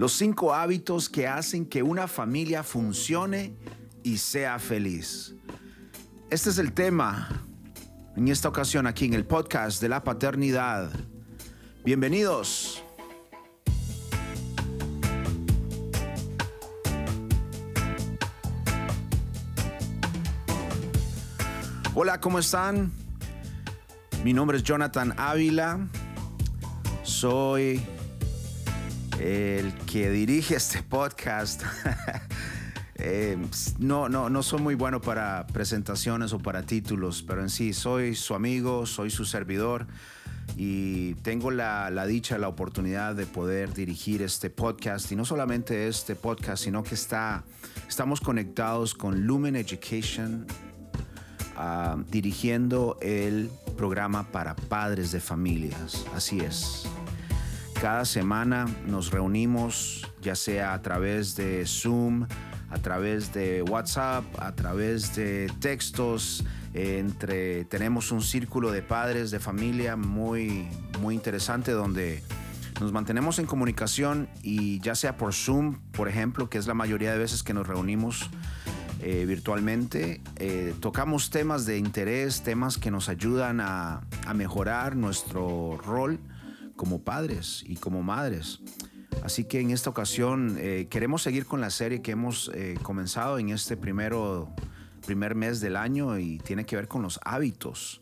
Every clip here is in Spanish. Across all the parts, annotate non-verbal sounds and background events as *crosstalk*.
Los cinco hábitos que hacen que una familia funcione y sea feliz. Este es el tema en esta ocasión aquí en el podcast de la paternidad. Bienvenidos. Hola, ¿cómo están? Mi nombre es Jonathan Ávila. Soy el que dirige este podcast. *laughs* Eh, no, no, no soy muy bueno para presentaciones o para títulos, pero en sí soy su amigo, soy su servidor y tengo la, la, dicha, la oportunidad de poder dirigir este podcast y no solamente este podcast, sino que está, estamos conectados con Lumen Education uh, dirigiendo el programa para padres de familias. Así es. Cada semana nos reunimos, ya sea a través de Zoom, a través de WhatsApp, a través de textos. Entre, tenemos un círculo de padres de familia muy, muy interesante donde nos mantenemos en comunicación y ya sea por Zoom, por ejemplo, que es la mayoría de veces que nos reunimos eh, virtualmente, eh, tocamos temas de interés, temas que nos ayudan a mejorar nuestro rol como padres y como madres. Así que en esta ocasión eh, queremos seguir con la serie que hemos eh, comenzado en este primero, primer mes del año y tiene que ver con los hábitos,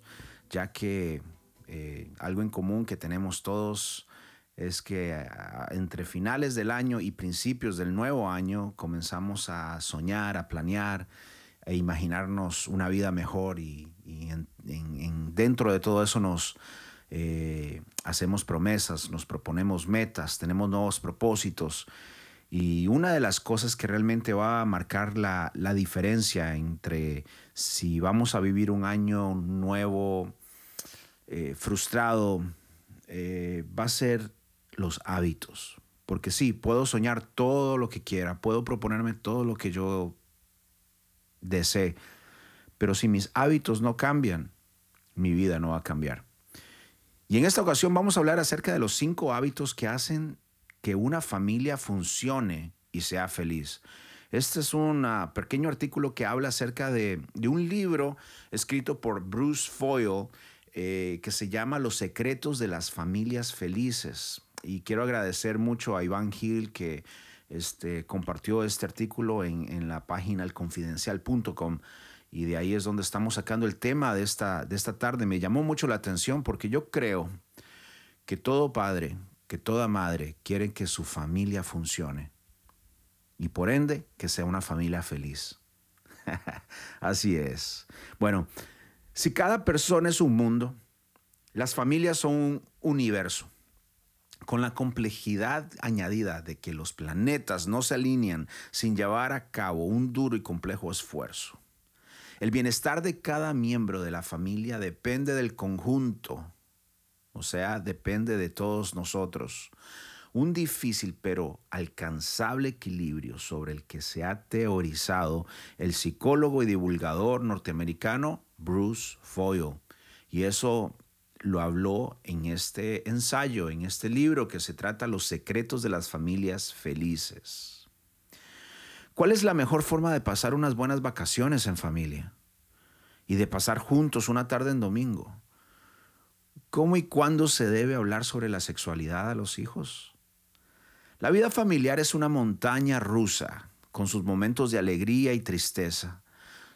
ya que eh, algo en común que tenemos todos es que entre finales del año y principios del nuevo año comenzamos a soñar, a planear e imaginarnos una vida mejor y, dentro de todo eso nos eh, hacemos promesas, nos proponemos metas, tenemos nuevos propósitos. Y una de las cosas que realmente va a marcar la, diferencia entre si vamos a vivir un año nuevo eh, frustrado, eh, va a ser los hábitos. Porque sí, puedo soñar todo lo que quiera, puedo proponerme todo lo que yo desee, pero si mis hábitos no cambian, mi vida no va a cambiar. Y en esta ocasión vamos a hablar acerca de los cinco hábitos que hacen que una familia funcione y sea feliz. Este es un ah, pequeño artículo que habla acerca de, un libro escrito por Bruce Foyle eh, que se llama Los secretos de las familias felices. Y quiero agradecer mucho a Iván Gil que este, compartió este artículo en, en la página elconfidencial.com y de ahí es donde estamos sacando el tema de esta, de esta tarde. Me llamó mucho la atención porque yo creo que todo padre, que toda madre quieren que su familia funcione y por ende que sea una familia feliz. *laughs* Así es. Bueno, si cada persona es un mundo, las familias son un universo con la complejidad añadida de que los planetas no se alinean sin llevar a cabo un duro y complejo esfuerzo. El bienestar de cada miembro de la familia depende del conjunto, o sea, depende de todos nosotros. Un difícil pero alcanzable equilibrio sobre el que se ha teorizado el psicólogo y divulgador norteamericano Bruce Foyle. Y eso lo habló en este ensayo, en este libro que se trata Los secretos de las familias felices. ¿Cuál es la mejor forma de pasar unas buenas vacaciones en familia? Y de pasar juntos una tarde en domingo. ¿Cómo y cuándo se debe hablar sobre la sexualidad a los hijos? La vida familiar es una montaña rusa, con sus momentos de alegría y tristeza,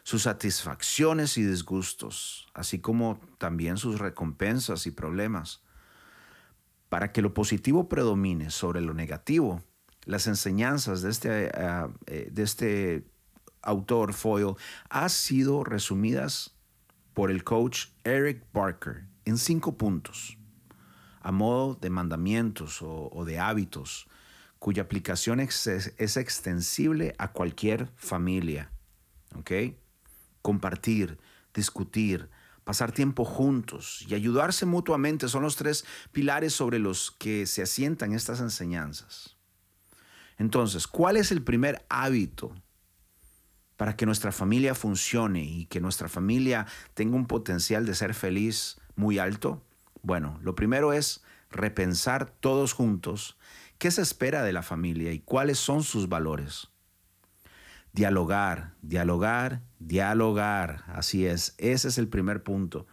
sus satisfacciones y disgustos, así como también sus recompensas y problemas. Para que lo positivo predomine sobre lo negativo, las enseñanzas de este, eh, eh, de este autor Foyle han sido resumidas por el coach Eric Barker en cinco puntos, a modo de mandamientos o, de hábitos, cuya aplicación es, es, extensible a cualquier familia. ¿Ok? Compartir, discutir, pasar tiempo juntos y ayudarse mutuamente son los tres pilares sobre los que se asientan estas enseñanzas. Entonces, ¿cuál es el primer hábito para que nuestra familia funcione y que nuestra familia tenga un potencial de ser feliz muy alto? Bueno, lo primero es repensar todos juntos ¿Qué se espera de la familia y cuáles son sus valores? Dialogar, dialogar, dialogar. Así es, ese es el primer punto.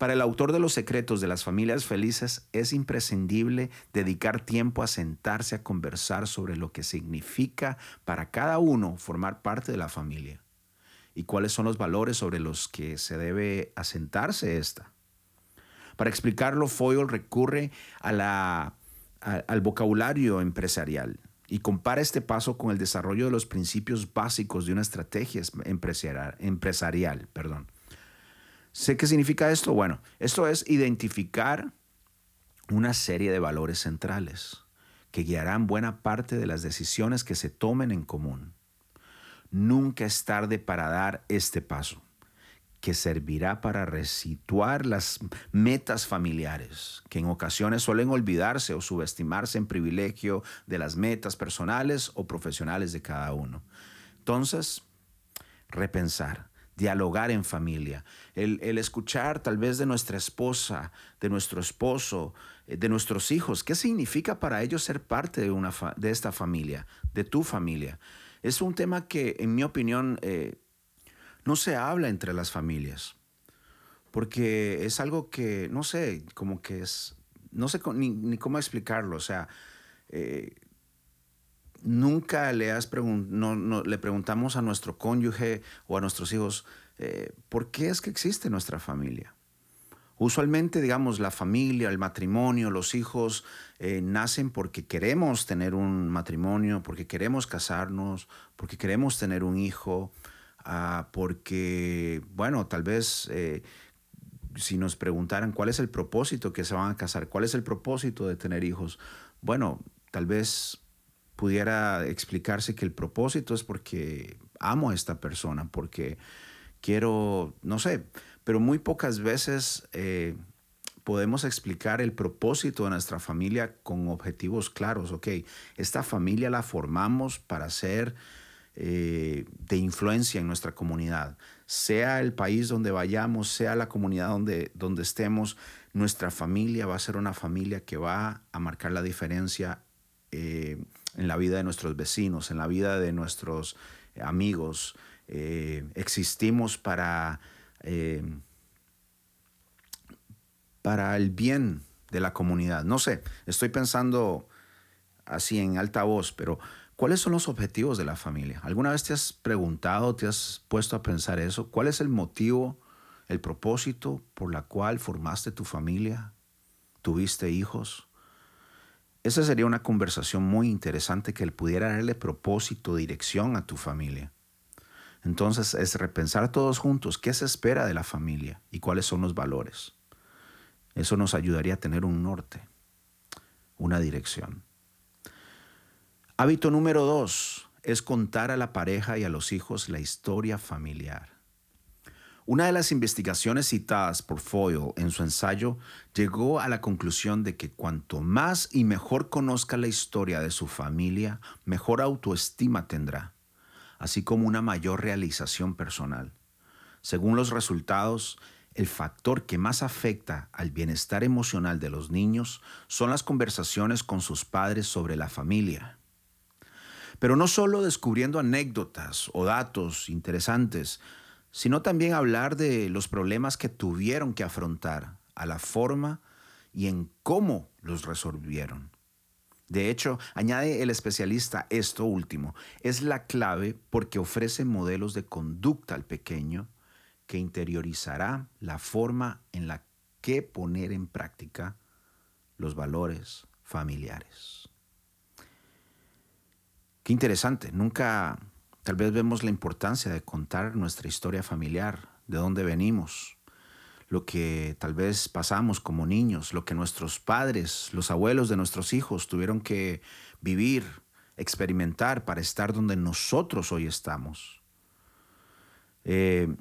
Para el autor de Los secretos de las familias felices es imprescindible dedicar tiempo a sentarse a conversar sobre lo que significa para cada uno formar parte de la familia y cuáles son los valores sobre los que se debe asentarse esta. Para explicarlo, Foyle recurre al vocabulario empresarial y compara este paso con el desarrollo de los principios básicos de una estrategia empresarial. empresarial perdón. ¿Sé qué significa esto? Bueno, esto es identificar una serie de valores centrales que guiarán buena parte de las decisiones que se tomen en común. Nunca es tarde para dar este paso que servirá para resituar las metas familiares, que en ocasiones suelen olvidarse o subestimarse en privilegio de las metas personales o profesionales de cada uno. Entonces, repensar, dialogar en familia, el, escuchar tal vez de nuestra esposa, de nuestro esposo, eh, de nuestros hijos, qué significa para ellos ser parte de, una de esta familia, de tu familia. Es un tema que, en mi opinión, eh, no se habla entre las familias, porque es algo que, no sé, como que es, no sé ni, cómo explicarlo, o sea, eh, nunca le, has no, le preguntamos a nuestro cónyuge o a nuestros hijos, eh, ¿por qué es que existe nuestra familia? Usualmente, digamos, la familia, el matrimonio, los hijos eh, nacen porque queremos tener un matrimonio, porque queremos casarnos, porque queremos tener un hijo, Ah, porque, bueno, tal vez eh, si nos preguntaran cuál es el propósito que se van a casar, cuál es el propósito de tener hijos, bueno, tal vez pudiera explicarse que el propósito es porque amo a esta persona, porque quiero, no sé, pero muy pocas veces eh, podemos explicar el propósito de nuestra familia con objetivos claros. Ok, esta familia la formamos para ser eh, de influencia en nuestra comunidad. Sea el país donde vayamos, sea la comunidad donde, donde estemos, nuestra familia va a ser una familia que va a marcar la diferencia eh, en la vida de nuestros vecinos, en la vida de nuestros amigos. Eh, existimos para, para el bien de la comunidad. No sé, estoy pensando así en alta voz, pero ¿Cuáles son los objetivos de la familia? ¿Alguna vez te has preguntado, te has puesto a pensar eso? ¿Cuál es el motivo, el propósito por la cual formaste tu familia? ¿Tuviste hijos? Esa sería una conversación muy interesante que pudiera darle propósito, dirección a tu familia. Entonces es repensar todos juntos qué se espera de la familia y cuáles son los valores. Eso nos ayudaría a tener un norte, una dirección. Hábito número dos es contar a la pareja y a los hijos la historia familiar. Una de las investigaciones citadas por Foyle en su ensayo llegó a la conclusión de que cuanto más y mejor conozca la historia de su familia, mejor autoestima tendrá, así como una mayor realización personal. Según los resultados, el factor que más afecta al bienestar emocional de los niños son las conversaciones con sus padres sobre la familia. Pero no solo descubriendo anécdotas o datos interesantes, sino también hablar de los problemas que tuvieron que afrontar, a la forma y en cómo los resolvieron. De hecho, añade el especialista esto último, es la clave porque ofrece modelos de conducta al pequeño que interiorizará la forma en la que poner en práctica los valores familiares. Qué interesante, nunca tal vez vemos la importancia de contar nuestra historia familiar, de dónde venimos, lo que tal vez pasamos como niños, lo que nuestros padres, los abuelos de nuestros hijos tuvieron que vivir, experimentar para estar donde nosotros hoy estamos. Eh,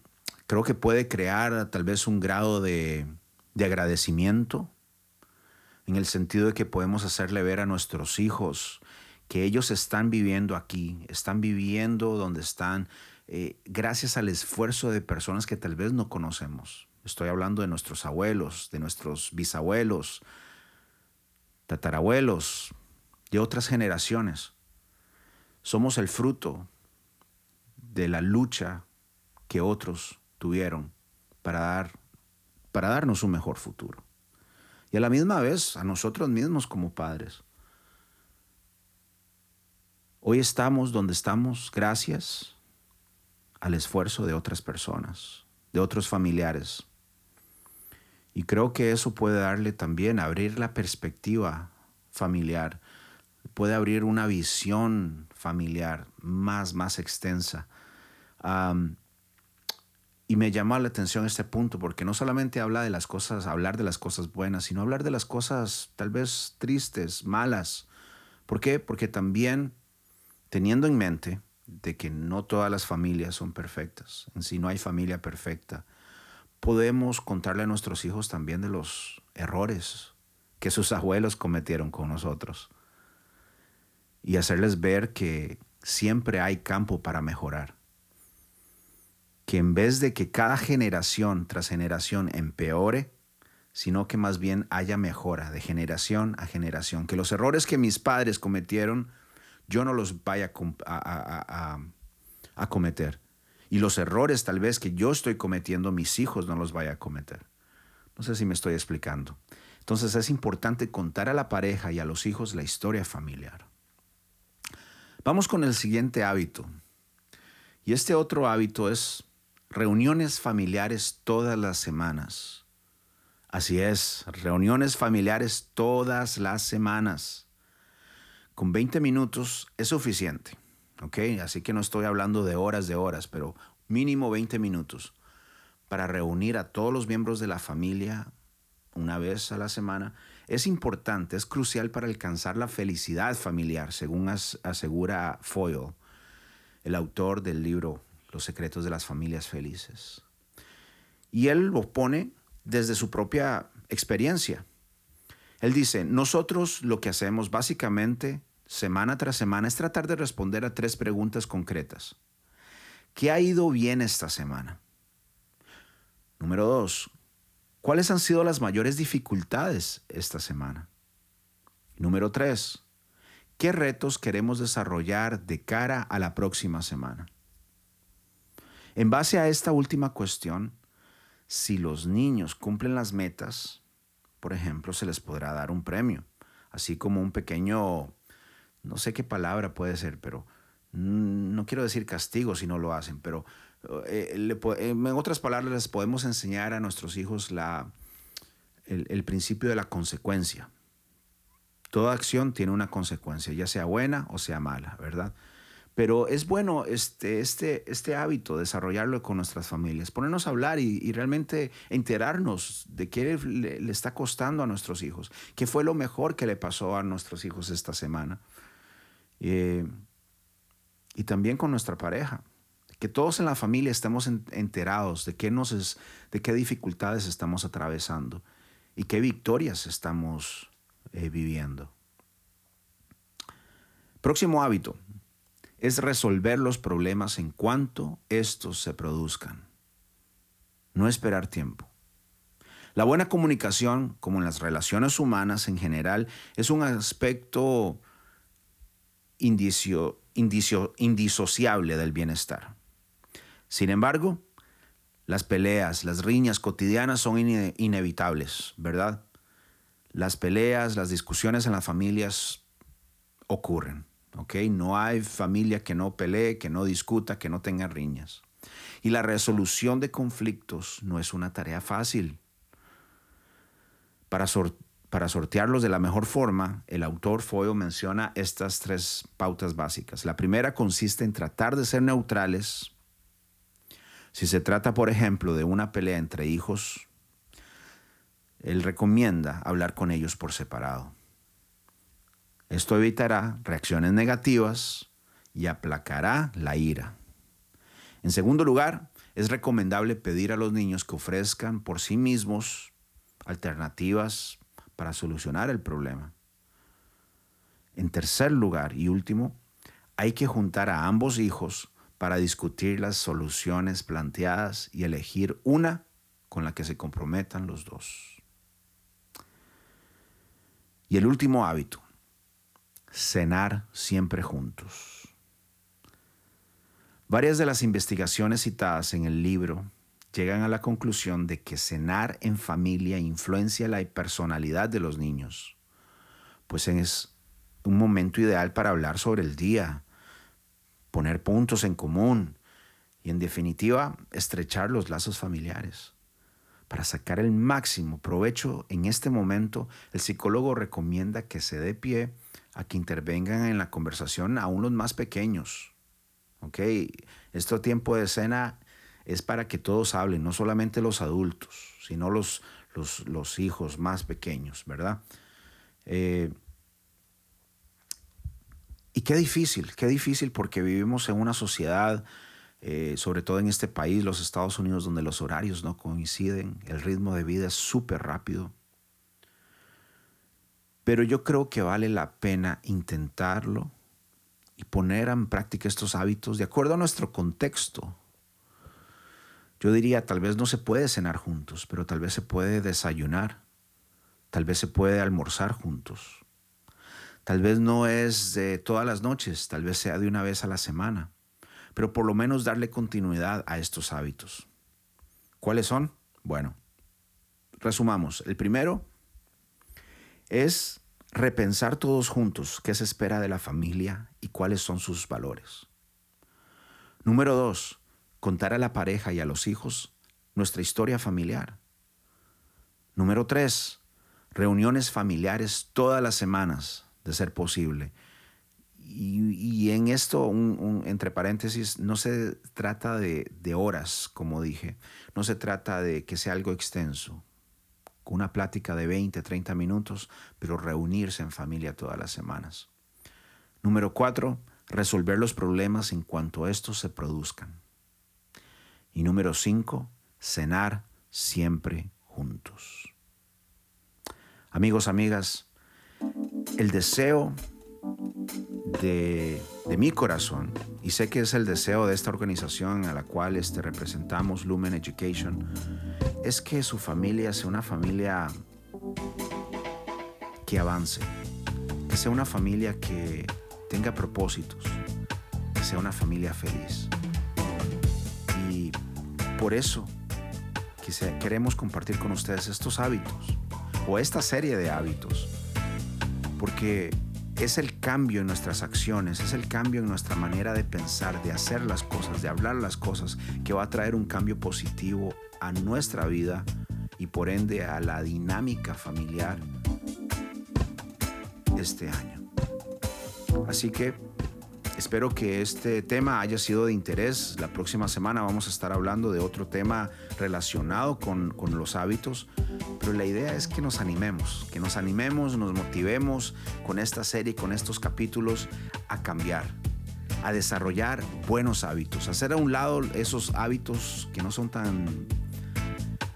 creo que puede crear tal vez un grado de, de agradecimiento en el sentido de que podemos hacerle ver a nuestros hijos que ellos están viviendo aquí, están viviendo donde están, eh, gracias al esfuerzo de personas que tal vez no conocemos. Estoy hablando de nuestros abuelos, de nuestros bisabuelos, tatarabuelos, de otras generaciones. Somos el fruto de la lucha que otros tuvieron para, dar, para darnos un mejor futuro. Y a la misma vez a nosotros mismos como padres. Hoy estamos donde estamos gracias al esfuerzo de otras personas, de otros familiares. Y creo que eso puede darle también, abrir la perspectiva familiar, puede abrir una visión familiar más, más extensa. y me llama la atención este punto porque no solamente habla de las cosas, hablar de las cosas buenas, sino hablar de las cosas tal vez tristes, malas. ¿Por qué? Porque también teniendo en mente de que no todas las familias son perfectas, en sí no hay familia perfecta, podemos contarle a nuestros hijos también de los errores que sus abuelos cometieron con nosotros y hacerles ver que siempre hay campo para mejorar. Que en vez de que cada generación tras generación empeore, sino que más bien haya mejora de generación a generación. Que los errores que mis padres cometieron, yo no los vaya a, cometer. Y los errores tal vez que yo estoy cometiendo, mis hijos no los vaya a cometer. No sé si me estoy explicando. Entonces es importante contar a la pareja y a los hijos la historia familiar. Vamos con el siguiente hábito. Y este otro hábito es reuniones familiares todas las semanas. Así es, reuniones familiares todas las semanas. Con 20 minutos es suficiente, ¿ok? Así que no estoy hablando de horas de horas, pero mínimo 20 minutos para reunir a todos los miembros de la familia una vez a la semana es importante, es crucial para alcanzar la felicidad familiar, según asegura Foyle, el autor del libro Los secretos de las familias felices. Y él lo pone desde su propia experiencia. Él dice, nosotros lo que hacemos básicamente semana tras semana es tratar de responder a tres preguntas concretas. ¿Qué ha ido bien esta semana? Número dos, ¿Cuáles han sido las mayores dificultades esta semana? Número tres, ¿qué retos queremos desarrollar de cara a la próxima semana? En base a esta última cuestión, si los niños cumplen las metas, por ejemplo, se les podrá dar un premio, así como un pequeño, no sé qué palabra puede ser, pero no quiero decir castigo si no lo hacen, pero eh, en otras palabras, les podemos enseñar a nuestros hijos la, el, principio de la consecuencia. Toda acción tiene una consecuencia, ya sea buena o sea mala, ¿verdad? Pero es bueno este, este, este hábito, desarrollarlo con nuestras familias, ponernos a hablar y, realmente enterarnos de qué le, está costando a nuestros hijos, qué fue lo mejor que le pasó a nuestros hijos esta semana. Eh, y también con nuestra pareja que todos en la familia estemos enterados de qué, nos de qué dificultades estamos atravesando y qué victorias estamos eh, viviendo. Próximo hábito es resolver los problemas en cuanto estos se produzcan. No esperar tiempo. La buena comunicación, como en las relaciones humanas en general, es un aspecto indicio, indisociable del bienestar. Sin embargo, las peleas, las riñas cotidianas son inevitables, ¿verdad? Las peleas, las discusiones en las familias ocurren, ¿ok? No hay familia que no pelee, que no discuta, que no tenga riñas. Y la resolución de conflictos no es una tarea fácil. Para, sortearlos de la mejor forma, el autor Foyle menciona estas tres pautas básicas. La primera consiste en tratar de ser neutrales si se trata, por ejemplo, de una pelea entre hijos, él recomienda hablar con ellos por separado. Esto evitará reacciones negativas y aplacará la ira. En segundo lugar, es recomendable pedir a los niños que ofrezcan por sí mismos alternativas para solucionar el problema. En tercer lugar y último, hay que juntar a ambos hijos para discutir las soluciones planteadas y elegir una con la que se comprometan los dos. Y el último hábito. Cenar siempre juntos. Varias de las investigaciones citadas en el libro llegan a la conclusión de que cenar en familia influencia la personalidad de los niños, pues es un momento ideal para hablar sobre el día, poner puntos en común y en definitiva estrechar los lazos familiares. Para sacar el máximo provecho en este momento, el psicólogo recomienda que se dé pie a que intervengan en la conversación aún los más pequeños. ¿Ok? Este tiempo de cena es para que todos hablen, no solamente los adultos, sino los, los, hijos más pequeños, ¿verdad? Eh, y qué difícil, qué difícil porque vivimos en una sociedad, eh, sobre todo en este país, los Estados Unidos, donde los horarios no coinciden, el ritmo de vida es súper rápido. Pero yo creo que vale la pena intentarlo y poner en práctica estos hábitos de acuerdo a nuestro contexto, yo diría, tal vez no se puede cenar juntos, pero tal vez se puede desayunar, tal vez se puede almorzar juntos. Tal vez no es de todas las noches, tal vez sea de una vez a la semana, pero por lo menos darle continuidad a estos hábitos. ¿Cuáles son? Bueno, resumamos. El primero es repensar todos juntos qué se espera de la familia y cuáles son sus valores. Número dos, contar a la pareja y a los hijos nuestra historia familiar. Número tres, reuniones familiares todas las semanas, de ser posible. Y, en esto, entre paréntesis, no se trata de, de horas, como dije, no se trata de que sea algo extenso, con una plática de 20, 30 minutos, pero reunirse en familia todas las semanas. Número cuatro, resolver los problemas en cuanto estos se produzcan. Y número cinco, cenar siempre juntos. Amigos, amigas, el deseo de, mi corazón, y sé que es el deseo de esta organización a la cual este, representamos, Lumen Education, es que su familia sea una familia que avance, que sea una familia que tenga propósitos, que sea una familia feliz. Por eso queremos compartir con ustedes estos hábitos o esta serie de hábitos, porque es el cambio en nuestras acciones, es el cambio en nuestra manera de pensar, de hacer las cosas, de hablar las cosas, que va a traer un cambio positivo a nuestra vida y por ende a la dinámica familiar este año. Así que Espero que este tema haya sido de interés. La próxima semana vamos a estar hablando de otro tema relacionado con, los hábitos, pero la idea es que nos animemos, que nos animemos, nos motivemos con esta serie, con estos capítulos a cambiar, a desarrollar buenos hábitos, hacer a un lado esos hábitos que no son tan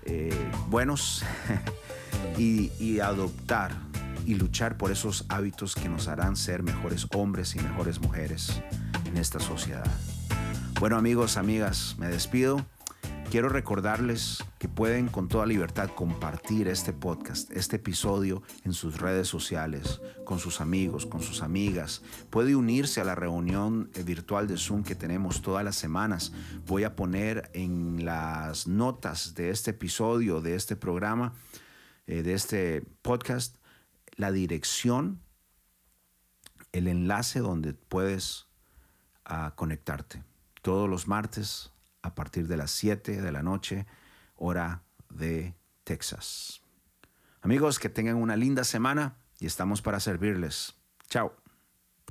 eh, buenos *laughs* y, y adoptar y luchar por esos hábitos que nos harán ser mejores hombres y mejores mujeres en esta sociedad. Bueno amigos, amigas, me despido. Quiero recordarles que pueden con toda libertad compartir este podcast, este episodio en sus redes sociales, con sus amigos, con sus amigas. Puede unirse a la reunión virtual de Zoom que tenemos todas las semanas. Voy a poner en las notas de este episodio, de este programa, eh, de este podcast, la dirección, el enlace donde puedes ah, conectarte. Todos los martes a partir de las 7 de la noche, hora de Texas. Amigos, que tengan una linda semana y estamos para servirles. Chao.